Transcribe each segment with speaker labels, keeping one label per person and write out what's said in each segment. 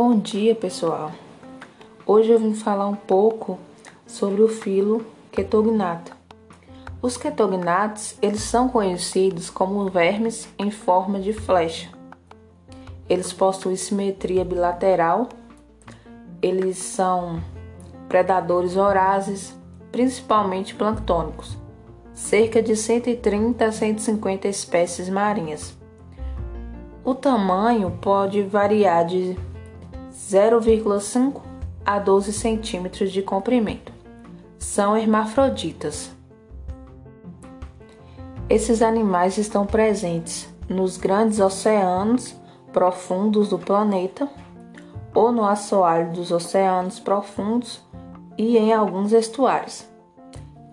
Speaker 1: Bom dia, pessoal. Hoje eu vim falar um pouco sobre o filo Ketognato. Os ketognatos, eles são conhecidos como vermes em forma de flecha. Eles possuem simetria bilateral. Eles são predadores vorazes, principalmente planctônicos. Cerca de 130 a 150 espécies marinhas. O tamanho pode variar de 0,5 a 12 centímetros de comprimento. São hermafroditas. Esses animais estão presentes nos grandes oceanos profundos do planeta ou no assoalho dos oceanos profundos e em alguns estuários.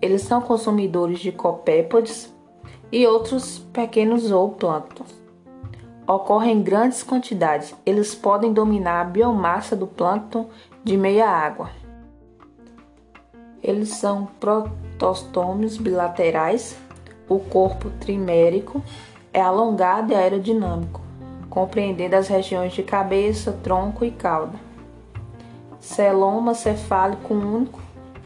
Speaker 1: Eles são consumidores de copépodes e outros pequenos zooplânctons ocorrem em grandes quantidades. Eles podem dominar a biomassa do plâncton de meia água. Eles são protostômios bilaterais. O corpo trimérico é alongado e aerodinâmico, compreendendo as regiões de cabeça, tronco e cauda. Celoma cefálico único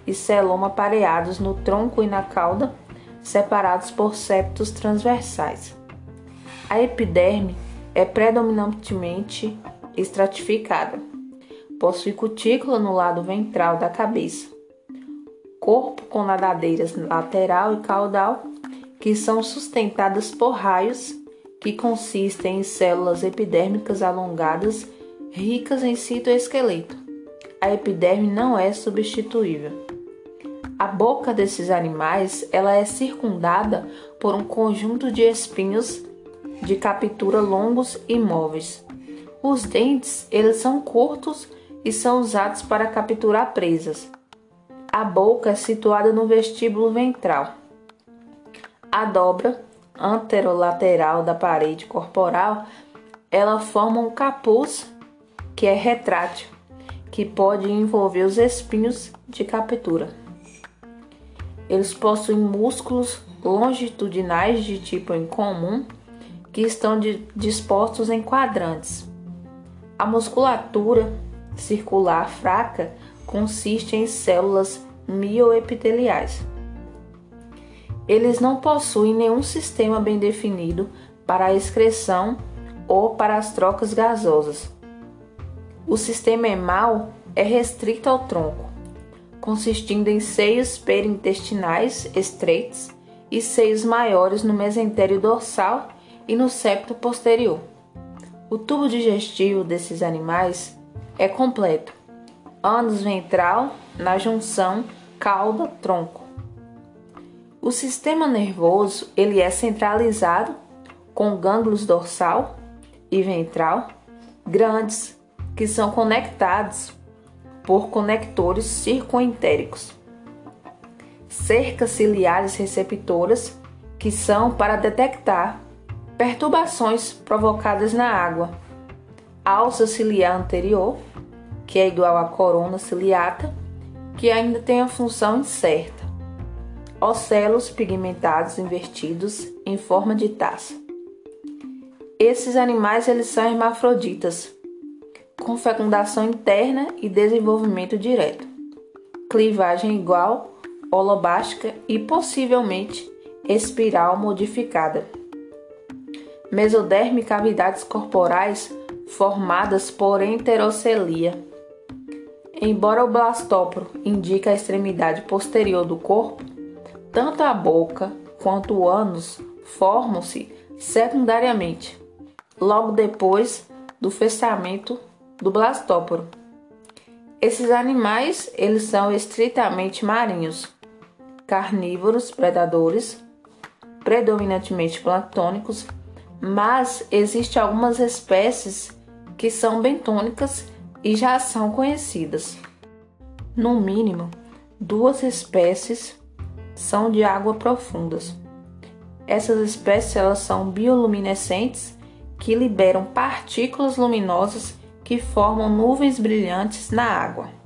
Speaker 1: e celoma pareados no tronco e na cauda, separados por septos transversais. A epiderme é predominantemente estratificada. Possui cutícula no lado ventral da cabeça, corpo com nadadeiras lateral e caudal, que são sustentadas por raios que consistem em células epidérmicas alongadas ricas em citoesqueleto. A epiderme não é substituível. A boca desses animais ela é circundada por um conjunto de espinhos de captura longos e móveis. Os dentes, eles são curtos e são usados para capturar presas. A boca é situada no vestíbulo ventral. A dobra anterolateral da parede corporal, ela forma um capuz que é retrátil, que pode envolver os espinhos de captura. Eles possuem músculos longitudinais de tipo incomum que estão de, dispostos em quadrantes. A musculatura circular fraca consiste em células mioepiteliais. Eles não possuem nenhum sistema bem definido para a excreção ou para as trocas gasosas. O sistema hemal é restrito ao tronco, consistindo em seios perintestinais estreitos e seios maiores no mesentério dorsal e no septo posterior. O tubo digestivo desses animais é completo, ânus ventral na junção cauda-tronco. O sistema nervoso ele é centralizado com gânglios dorsal e ventral grandes que são conectados por conectores circoentéricos. Cercas ciliares receptoras que são para detectar Perturbações provocadas na água. Alça ciliar anterior, que é igual à corona ciliata, que ainda tem a função incerta. Ocelos pigmentados invertidos em forma de taça. Esses animais eles são hermafroditas, com fecundação interna e desenvolvimento direto. Clivagem igual, holobástica e possivelmente espiral modificada mesoderme cavidades corporais formadas por enterocelia. Embora o blastóporo indique a extremidade posterior do corpo, tanto a boca quanto o ânus formam-se secundariamente, logo depois do fechamento do blastóporo. Esses animais, eles são estritamente marinhos, carnívoros, predadores, predominantemente planctônicos mas existem algumas espécies que são bentônicas e já são conhecidas. No mínimo, duas espécies são de água profundas. Essas espécies elas são bioluminescentes que liberam partículas luminosas que formam nuvens brilhantes na água.